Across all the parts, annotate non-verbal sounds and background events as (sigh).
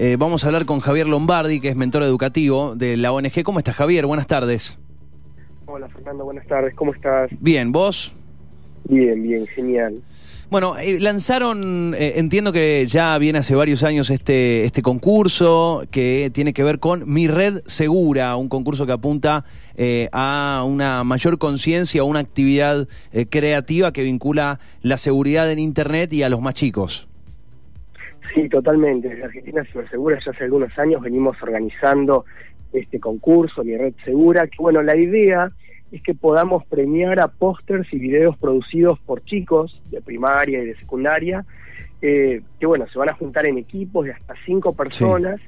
Eh, vamos a hablar con Javier Lombardi, que es mentor educativo de la ONG. ¿Cómo estás, Javier? Buenas tardes. Hola, Fernando. Buenas tardes. ¿Cómo estás? Bien, ¿vos? Bien, bien, genial. Bueno, eh, lanzaron, eh, entiendo que ya viene hace varios años este, este concurso que tiene que ver con Mi Red Segura, un concurso que apunta eh, a una mayor conciencia, a una actividad creativa que vincula la seguridad en Internet y a los más chicos. Sí, totalmente. Desde Argentina Cibersegura ya hace algunos años venimos organizando este concurso, Mi Red Segura, que bueno, la idea es que podamos premiar a pósters y videos producidos por chicos de primaria y de secundaria, eh, que bueno, se van a juntar en equipos de hasta cinco personas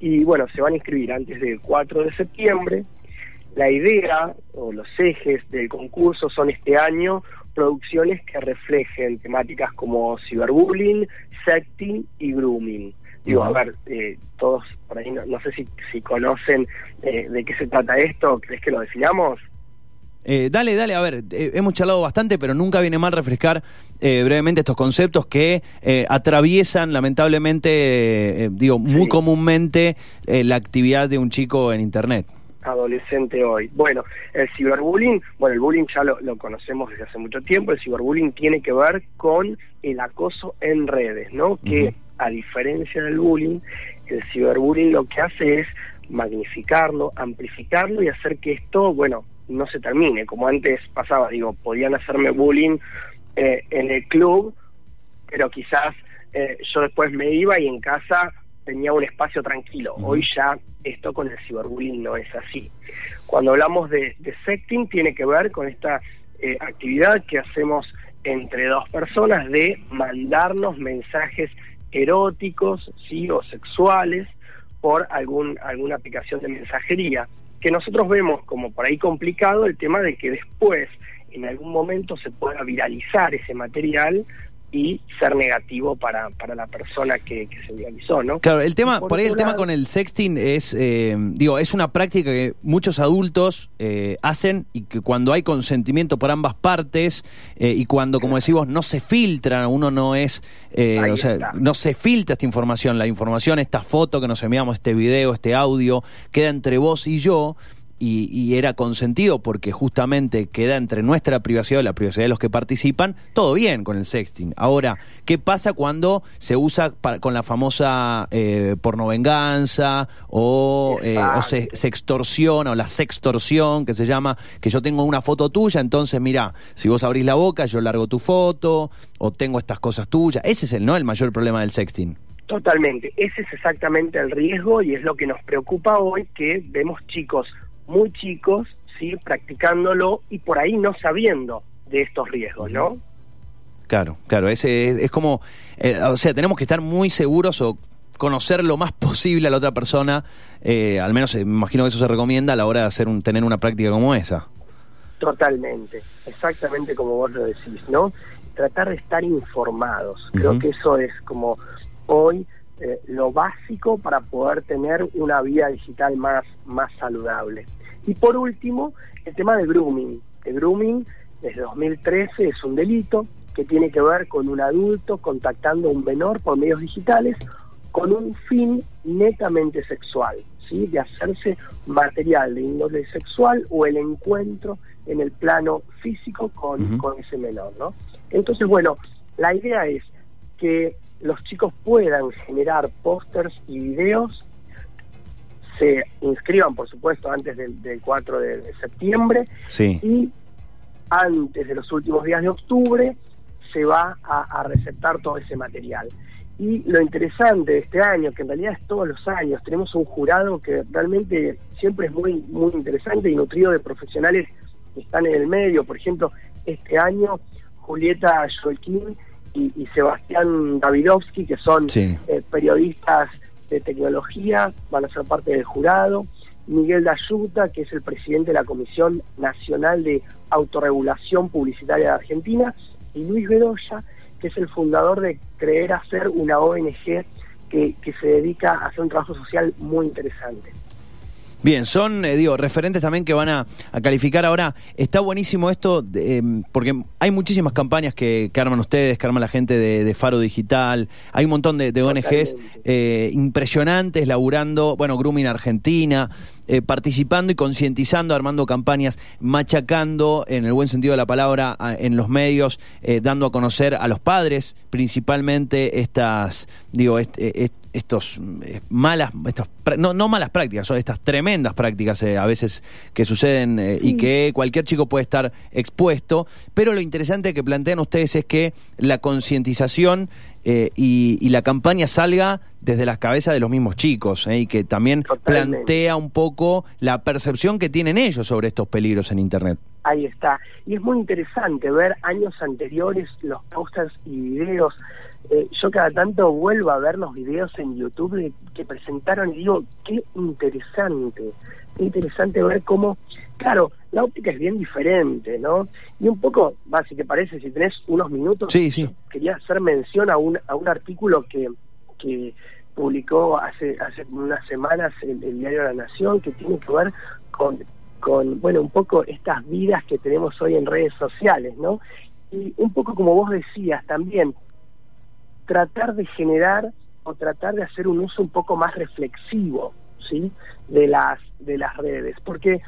y bueno, se van a inscribir antes del 4 de septiembre. La idea o los ejes del concurso son este año producciones que reflejen temáticas como ciberbullying, sexting y grooming. Digo, a ver, eh, todos por ahí no, sé si, si conocen eh, de qué se trata esto, ¿crees que lo definamos? Eh, dale, dale, a ver, eh, hemos charlado bastante, pero nunca viene mal refrescar eh, brevemente estos conceptos que atraviesan, lamentablemente, digo, muy comúnmente la actividad de un chico en Internet. Adolescente hoy. Bueno, el ciberbullying, bueno, el bullying ya lo, lo conocemos desde hace mucho tiempo, el ciberbullying tiene que ver con el acoso en redes, ¿no? Que a diferencia del bullying, el ciberbullying lo que hace es magnificarlo, amplificarlo y hacer que esto, bueno, no se termine, como antes pasaba, digo, podían hacerme bullying eh, en el club, pero quizás eh, yo después me iba y en casa tenía un espacio tranquilo. Hoy ya esto con el ciberbullying no es así. Cuando hablamos de, de sexting tiene que ver con esta eh, actividad que hacemos entre dos personas de mandarnos mensajes eróticos, sí, o sexuales por algún alguna aplicación de mensajería que nosotros vemos como por ahí complicado el tema de que después en algún momento se pueda viralizar ese material y ser negativo para, para la persona que, se viralizó, ¿no? Claro, el tema, por, ahí el tema con el sexting es, eh, digo, es una práctica que muchos adultos eh, hacen y que cuando hay consentimiento por ambas partes eh, y cuando, como decimos, no se filtra, uno no es, o sea, no se filtra esta información, la información, esta foto que nos enviamos, este video, este audio, queda entre vos y yo y, era consentido porque justamente queda entre nuestra privacidad y la privacidad de los que participan, todo bien con el sexting. Ahora, ¿qué pasa cuando se usa con la famosa eh, pornovenganza o, eh, o se, extorsiona o la sextorsión que se llama, que yo tengo una foto tuya, entonces mira, si vos abrís la boca yo largo tu foto o tengo estas cosas tuyas. Ese es el, ¿no? el mayor problema del sexting. Totalmente, ese es exactamente el riesgo y es lo que nos preocupa hoy que vemos chicos muy chicos, ¿sí? practicándolo y por ahí no sabiendo de estos riesgos, ¿no? Claro, claro, ese es, como, eh, o sea, tenemos que estar muy seguros o conocer lo más posible a la otra persona, eh, al menos me imagino que eso se recomienda a la hora de hacer un, tener una práctica como esa. Totalmente, exactamente como vos lo decís, ¿no? Tratar de estar informados, creo que eso es como hoy eh, lo básico para poder tener una vida digital más, más saludable. Y por último, el tema de grooming. El grooming desde 2013 es un delito que tiene que ver con un adulto contactando a un menor por medios digitales con un fin netamente sexual, ¿sí? de hacerse material de índole sexual o el encuentro en el plano físico con, con ese menor. ¿no? Entonces, bueno, la idea es que los chicos puedan generar pósters y videos, se inscriban, por supuesto, antes del, 4 de, septiembre y antes de los últimos días de octubre se va a, a receptar todo ese material. Y lo interesante de este año, que en realidad es todos los años, tenemos un jurado que realmente siempre es muy, muy interesante y nutrido de profesionales que están en el medio. Por ejemplo, este año Julieta Joaquín y, Sebastián Davidovsky, que son eh, periodistas de tecnología, van a ser parte del jurado. Miguel Dayuta, que es el presidente de la Comisión Nacional de Autorregulación Publicitaria de Argentina, y Luis Bedoya, que es el fundador de Creer Hacer, una ONG que, que se dedica a hacer un trabajo social muy interesante. Bien, son, eh, digo, referentes también que van a, calificar ahora. Está buenísimo esto, em, porque hay muchísimas campañas que, arman ustedes, que arma la gente de, Faro Digital. Hay un montón de, ONGs eh, impresionantes laburando, bueno, Grooming Argentina, eh, participando y concientizando, armando campañas, machacando, en el buen sentido de la palabra, en los medios, dando a conocer a los padres, principalmente estas, digo, este, estos eh, malas, estas, no, no malas prácticas, son estas tremendas prácticas eh, a veces que suceden eh, y que cualquier chico puede estar expuesto, pero lo interesante que plantean ustedes es que la concientización y, la campaña salga desde las cabezas de los mismos chicos y que también plantea un poco la percepción que tienen ellos sobre estos peligros en Internet. Ahí está. Y es muy interesante ver años anteriores los posters y videos eh, yo cada tanto vuelvo a ver los videos en YouTube que presentaron y digo, qué interesante, qué interesante ver cómo, claro, la óptica es bien diferente, ¿no? Y un poco, va, si te parece, si tenés unos minutos, sí, sí. quería hacer mención a un, a un artículo que, que publicó hace, hace unas semanas el, el diario La Nación, que tiene que ver con, con, bueno, un poco estas vidas que tenemos hoy en redes sociales, ¿no? Y un poco como vos decías también, tratar de generar o tratar de hacer un uso un poco más reflexivo, ¿sí? De las de las redes, porque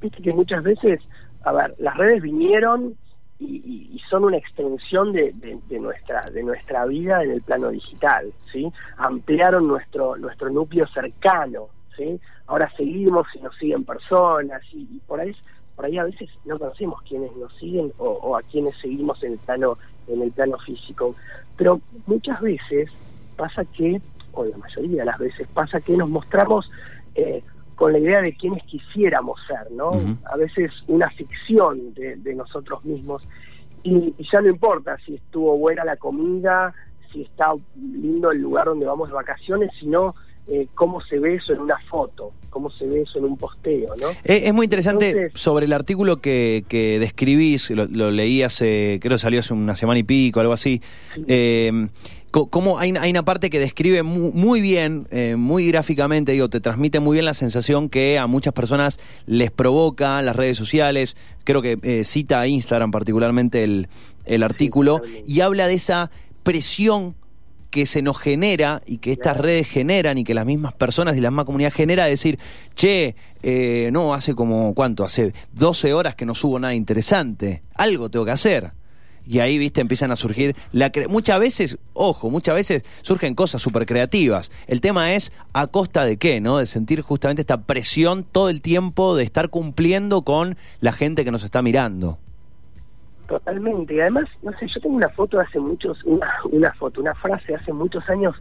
viste que muchas veces, a ver, las redes vinieron y, son una extensión de, de, nuestra de nuestra vida en el plano digital, ¿sí? Ampliaron nuestro nuestro núcleo cercano, ¿sí? Ahora seguimos y nos siguen personas y, por ahí por ahí a veces no conocemos quiénes nos siguen o, o a quienes seguimos en el plano en el plano físico. Pero muchas veces pasa que, o la mayoría de las veces pasa que nos mostramos eh, con la idea de quienes quisiéramos ser, ¿no? A veces una ficción de, nosotros mismos. Y, ya no importa si estuvo buena la comida, si está lindo el lugar donde vamos de vacaciones, sino eh, cómo se ve eso en una foto, cómo se ve eso en un posteo, ¿no? Eh, es, muy interesante sobre el artículo que, que describís, lo, leí hace, creo que salió hace una semana y pico, algo así. Eh, cómo hay, hay, una parte que describe muy, bien, muy gráficamente, digo, te transmite muy bien la sensación que a muchas personas les provoca las redes sociales. Creo que cita a Instagram particularmente el, el artículo y habla de esa presión que se nos genera y que estas redes generan y que las mismas personas y la misma comunidad genera decir, che, eh, no, hace como, ¿cuánto? Hace 12 horas que no subo nada interesante, algo tengo que hacer. Y ahí, viste, empiezan a surgir, la muchas veces, ojo, muchas veces surgen cosas súper creativas. El tema es a costa de qué, ¿no? De sentir justamente esta presión todo el tiempo de estar cumpliendo con la gente que nos está mirando. Totalmente. Y además, no sé, yo tengo una foto de hace muchos, una, una foto, una frase de hace muchos años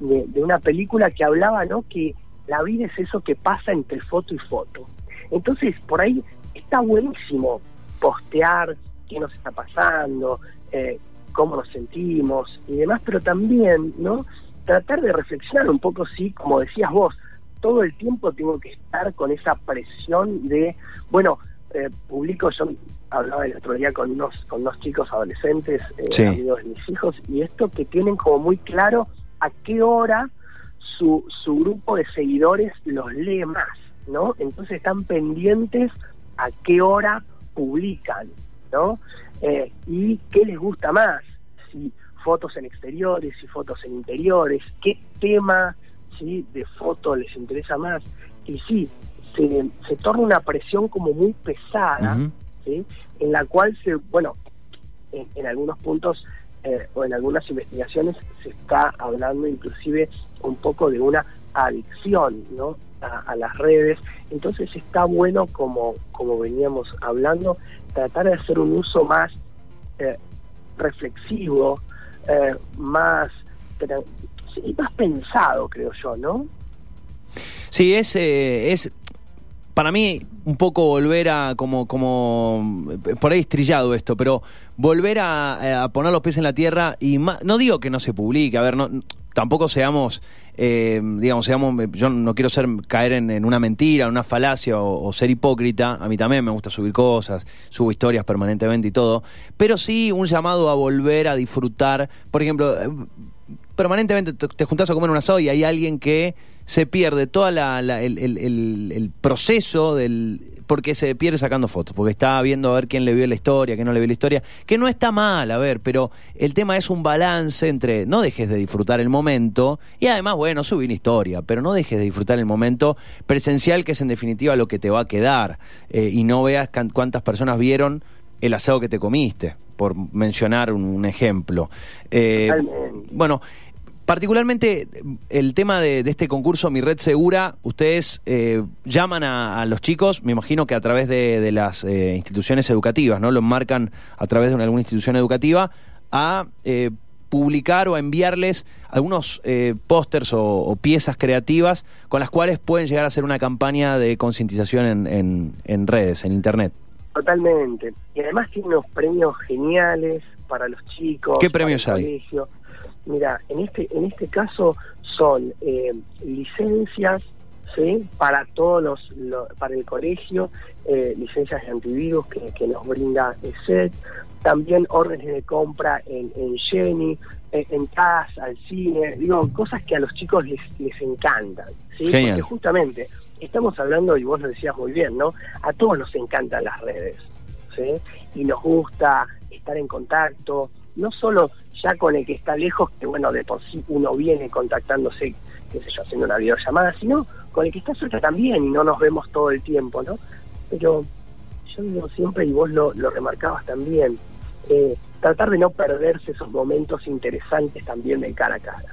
de, una película que hablaba, ¿no? Que la vida es eso que pasa entre foto y foto. Entonces, por ahí está buenísimo postear qué nos está pasando, eh, cómo nos sentimos y demás, pero también, ¿no? Tratar de reflexionar un poco, sí, como decías vos, todo el tiempo tengo que estar con esa presión de, bueno, eh, publico, yo hablaba el otro día con unos, con unos chicos adolescentes, eh, amigos de mis hijos, y esto que tienen como muy claro a qué hora su, su grupo de seguidores los lee más, ¿no? Entonces están pendientes a qué hora publican, ¿no? Eh, y qué les gusta más, si fotos en exteriores, si fotos en interiores, qué tema ¿sí? de foto les interesa más. Y sí, se, se torna una presión como muy pesada, en la cual se, bueno, en, algunos puntos eh, o en algunas investigaciones se está hablando inclusive un poco de una adicción ¿no? a, las redes. Entonces está bueno, como, como veníamos hablando, tratar de hacer un uso más eh, reflexivo, eh, más, más pensado, creo yo, ¿no? Sí, es, es para mí un poco volver a, como, como, por ahí estrillado esto, pero volver a, poner los pies en la tierra y no digo que no se publique, a ver, no, tampoco seamos, eh, digamos, seamos, yo no quiero ser caer en, una mentira, en una falacia o, ser hipócrita, a mí también me gusta subir cosas, subo historias permanentemente y todo, pero sí un llamado a volver a disfrutar, por ejemplo, eh, permanentemente te, te juntás a comer un asado y hay alguien que se pierde todo el, el, proceso del porque se pierde sacando fotos, porque está viendo a ver quién le vio la historia, quién no le vio la historia, que no está mal, a ver, pero el tema es un balance entre no dejes de disfrutar el momento y además, bueno, subí una historia, pero no dejes de disfrutar el momento presencial, que es en definitiva lo que te va a quedar, eh, y no veas cuántas personas vieron el asado que te comiste, por mencionar un, ejemplo. Eh, bueno, Particularmente el tema de, este concurso Mi Red Segura, ustedes eh, llaman a, los chicos, me imagino que a través de, las eh, instituciones educativas, ¿no? Lo marcan a través de alguna institución educativa a eh, publicar o a enviarles algunos pósters o, piezas creativas con las cuales pueden llegar a hacer una campaña de concientización en, redes, en Internet. Totalmente. Y además tiene unos premios geniales para los chicos. ¿Qué premios hay? Mira, en este en este caso son eh, licencias ¿sí? para todos los, para el colegio, eh, licencias de antivirus que, nos brinda ESET, también órdenes de compra en, en Jenny, en, casa, al cine, digo, cosas que a los chicos les, les encantan, ¿sí? Porque justamente estamos hablando, y vos lo decías muy bien, ¿no? A todos nos encantan las redes, ¿sí? Y nos gusta estar en contacto, no solo ya con el que está lejos, que bueno, de por sí uno viene contactándose, qué sé yo, haciendo una videollamada, sino con el que está cerca también y no nos vemos todo el tiempo, ¿no? Pero yo digo siempre, y vos lo, lo remarcabas también, eh, tratar de no perderse esos momentos interesantes también de cara a cara.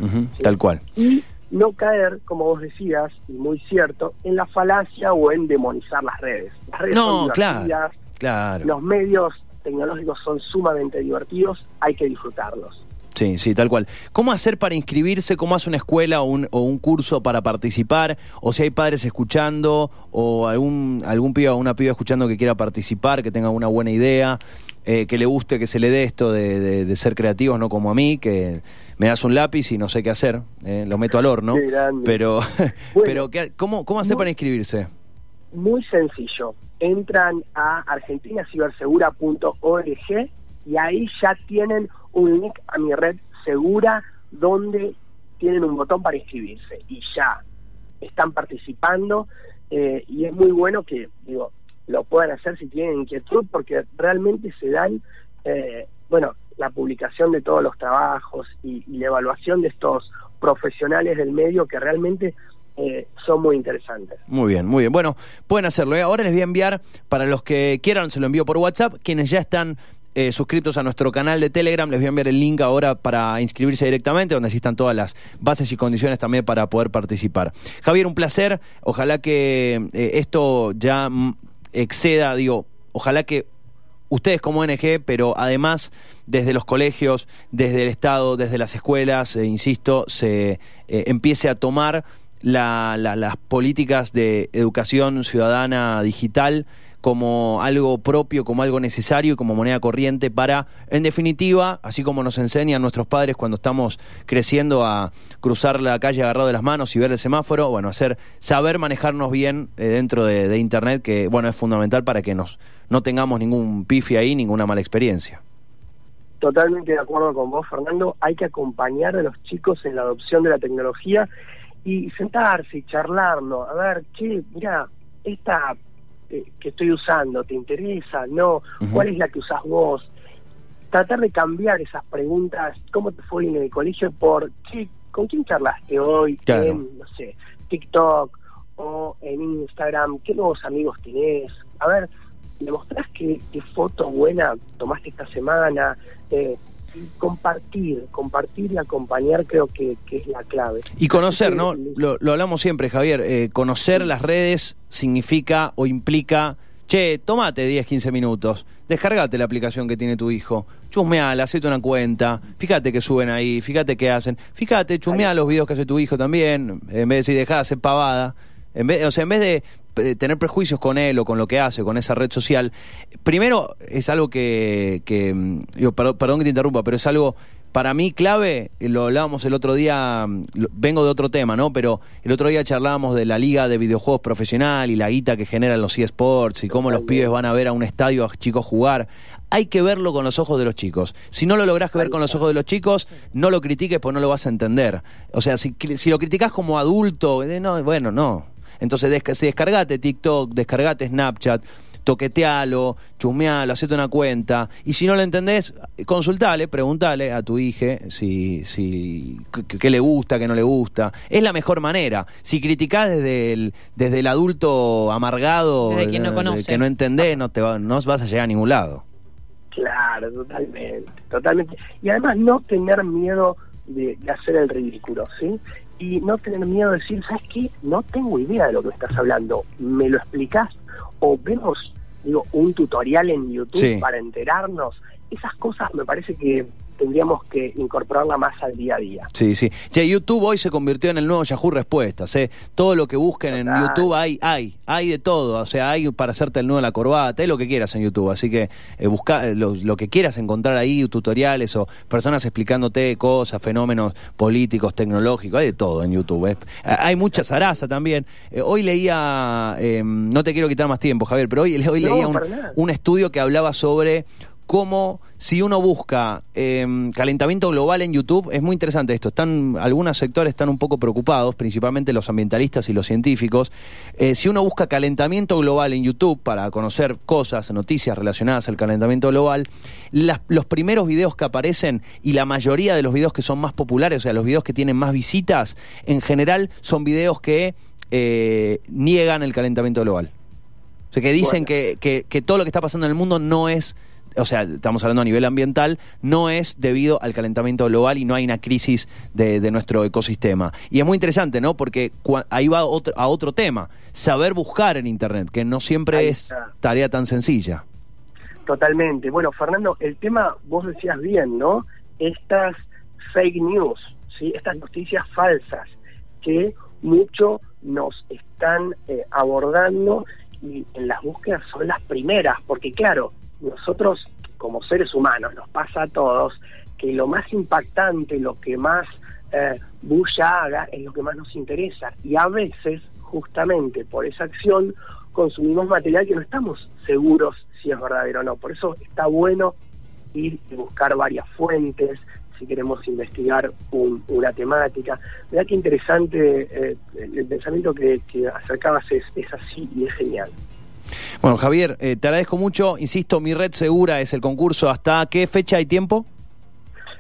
Tal cual. Y no caer, como vos decías, y muy cierto, en la falacia o en demonizar las redes. Las redes no, claro, claro. Los medios tecnológicos son sumamente divertidos, hay que disfrutarlos. Sí, sí, tal cual. ¿Cómo hacer para inscribirse? ¿Cómo hace una escuela o un, o un curso para participar? O si hay padres escuchando o algún, algún piba o una piba escuchando que quiera participar, que tenga una buena idea, eh, que le guste que se le dé esto de, ser creativos, no como a mí, que me das un lápiz y no sé qué hacer, eh, lo meto al horno. pero, (laughs) pero ¿cómo, ¿cómo hacer para inscribirse? Muy sencillo entran a argentinasibersegura.org y ahí ya tienen un link a mi red segura donde tienen un botón para inscribirse y ya están participando eh, y es muy bueno que digo lo puedan hacer si tienen inquietud porque realmente se dan eh, bueno la publicación de todos los trabajos y la evaluación de estos profesionales del medio que realmente eh, son muy interesantes. Muy bien, muy bien. Bueno, pueden hacerlo. ¿eh? Ahora les voy a enviar, para los que quieran, se lo envío por WhatsApp. Quienes ya están eh, suscritos a nuestro canal de Telegram, les voy a enviar el link ahora para inscribirse directamente, donde están todas las bases y condiciones también para poder participar. Javier, un placer. Ojalá que esto ya mm, exceda, digo, ojalá que ustedes como ONG, pero además desde los colegios, desde el Estado, desde las escuelas, insisto, se empiece a tomar las políticas de educación ciudadana digital como algo propio, como algo necesario y como moneda corriente para, en definitiva, así como nos enseñan nuestros padres cuando estamos creciendo a cruzar la calle agarrado de las manos y ver el semáforo, bueno, hacer, saber manejarnos bien eh, dentro de, Internet, que bueno, es fundamental para que nos, no tengamos ningún pifi ahí, ninguna mala experiencia. Totalmente de acuerdo con vos, Fernando. Hay que acompañar a los chicos en la adopción de la tecnología y sentarse y charlarlo, a ver, che, mira, esta eh, que estoy usando, ¿te interesa? ¿No? ¿Cuál es la que usás vos? Tratar de cambiar esas preguntas, ¿cómo te fue en el colegio? Por, che, ¿con quién charlaste hoy? En, no sé, TikTok o en Instagram, ¿qué nuevos amigos tenés? A ver, ¿me mostrás qué, qué foto buena tomaste esta semana? Eh, compartir, compartir y acompañar creo que, es la clave. Y conocer, ¿no? Lo, hablamos siempre, Javier, eh, conocer las redes significa o implica, che, tomate 10, 15 minutos, descargate la aplicación que tiene tu hijo, chusmeala, hacete una cuenta, fíjate que suben ahí, fíjate qué hacen, fíjate, chusmea los videos que hace tu hijo también, en vez de decir, dejá de hacer pavada, en vez, o sea, en vez de tener prejuicios con él o con lo que hace, con esa red social, primero es algo que, que mm, perdón, que te interrumpa, pero es algo para mí clave, lo hablábamos el otro día, mm, lo- vengo de otro tema, ¿no? Pero el otro día charlábamos de la liga de videojuegos profesional y la guita que generan los eSports y cómo los pibes van a ver a un estadio a chicos jugar. Hay que verlo con los ojos de los chicos. Si no lo lográs ver con los ojos de los chicos, no lo critiques porque no lo vas a entender. O sea, si, lo criticás como adulto, eh, no, bueno, no. Entonces, desca- si descargate TikTok, descargate Snapchat, toquetealo, chusmealo, hacete una cuenta. Y si no lo entendés, consultale, preguntale a tu hija si, si, qué, le gusta, qué no le gusta. Es la mejor manera. Si criticás desde el, desde el adulto amargado, Desde quien no conoce. que no entendés, no, te va- no vas a llegar a ningún lado. Claro, totalmente, totalmente. Y además no tener miedo de, de hacer el ridículo, ¿sí? Y no tener miedo de decir, ¿sabes qué? No tengo idea de lo que estás hablando. ¿Me lo explicás? O vemos, digo, un tutorial en YouTube Sí. para enterarnos. Esas cosas me parece que tendríamos que incorporarla más al día a día. Sí, sí. Che, YouTube hoy se convirtió en el nuevo Yahoo Respuestas. ¿eh? Todo lo que busquen en Total. YouTube hay, hay, hay de todo. O sea, hay para hacerte el nudo de la corbata, hay lo que quieras en YouTube. Así que eh, busca eh, lo, lo que quieras encontrar ahí, tutoriales o personas explicándote cosas, fenómenos políticos, tecnológicos, hay de todo en YouTube. ¿eh? Hay mucha zaraza también. Eh, hoy leía, eh, no te quiero quitar más tiempo, Javier, pero hoy, hoy No, leía un estudio que hablaba sobre cómo si uno busca eh, calentamiento global en YouTube, es muy interesante esto. Están algunos sectores están un poco preocupados, principalmente los ambientalistas y los científicos. Eh, si uno busca calentamiento global en YouTube para conocer cosas, noticias relacionadas al calentamiento global, las- los primeros videos que aparecen y la mayoría de los videos que son más populares, o sea, los videos que tienen más visitas, en general son videos que eh, niegan el calentamiento global. O sea, que dicen Bueno. que, que- que todo lo que está pasando en el mundo no es, o sea, estamos hablando a nivel ambiental, no es debido al calentamiento global y no hay una crisis de, de nuestro ecosistema. Y es muy interesante, ¿no? Porque ahí va otro, a otro tema, saber buscar en Internet, que no siempre es tarea tan sencilla. Totalmente. Bueno, Fernando, el tema, vos decías bien, ¿no? Estas fake news, ¿sí? Estas noticias falsas que mucho nos están eh, abordando y en las búsquedas son las primeras, porque claro, nosotros como seres humanos nos pasa a todos que lo más impactante, lo que más eh, bulla haga es lo que más nos interesa y a veces justamente por esa acción consumimos material que no estamos seguros si es verdadero o no. Por eso está bueno ir y buscar varias fuentes, si queremos investigar un- una temática. Mira qué interesante eh, el, pensamiento que, que acercabas es, es así y es genial. Bueno, Javier, eh, te agradezco mucho. Insisto, mi red segura es el concurso. ¿Hasta qué fecha hay tiempo?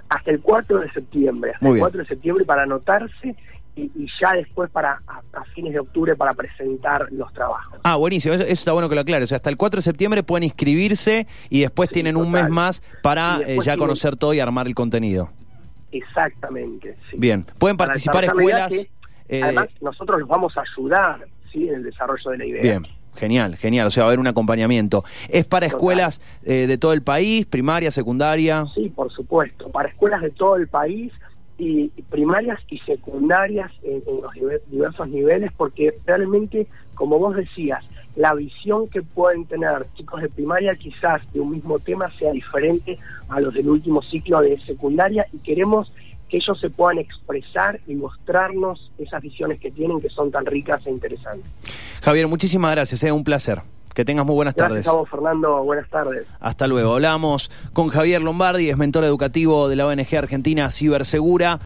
Hasta el 4 de septiembre, hasta Muy el bien. 4 de septiembre para anotarse y, y ya después para a, fines de octubre para presentar los trabajos. Ah, buenísimo, eso, eso está bueno que lo aclares. O sea, hasta el 4 de septiembre pueden inscribirse y después Sí, tienen un mes más para Y eh, ya tienen- conocer todo y armar el contenido. Exactamente. sí. Bien, pueden participar escuelas. que, eh, además, nosotros los vamos a ayudar ¿sí? en el desarrollo de la idea. bien, genial, genial. O sea, va a haber un acompañamiento. ¿Es para escuelas eh, de todo el país, primaria, secundaria? Sí, por supuesto, para escuelas de todo el país y y primarias y secundarias en, en los diver- diversos niveles, porque realmente, como vos decías, la visión que pueden tener chicos de primaria quizás de un mismo tema sea diferente a los del último ciclo de secundaria y queremos que ellos se puedan expresar y mostrarnos esas visiones que tienen que son tan ricas e interesantes. Javier, muchísimas gracias, es un placer. Que tengas muy buenas Gracias tardes. a vos, Fernando. Buenas tardes. Hasta luego. Hablamos con Javier Lombardi, es mentor educativo de la ONG Argentina Cibersegura.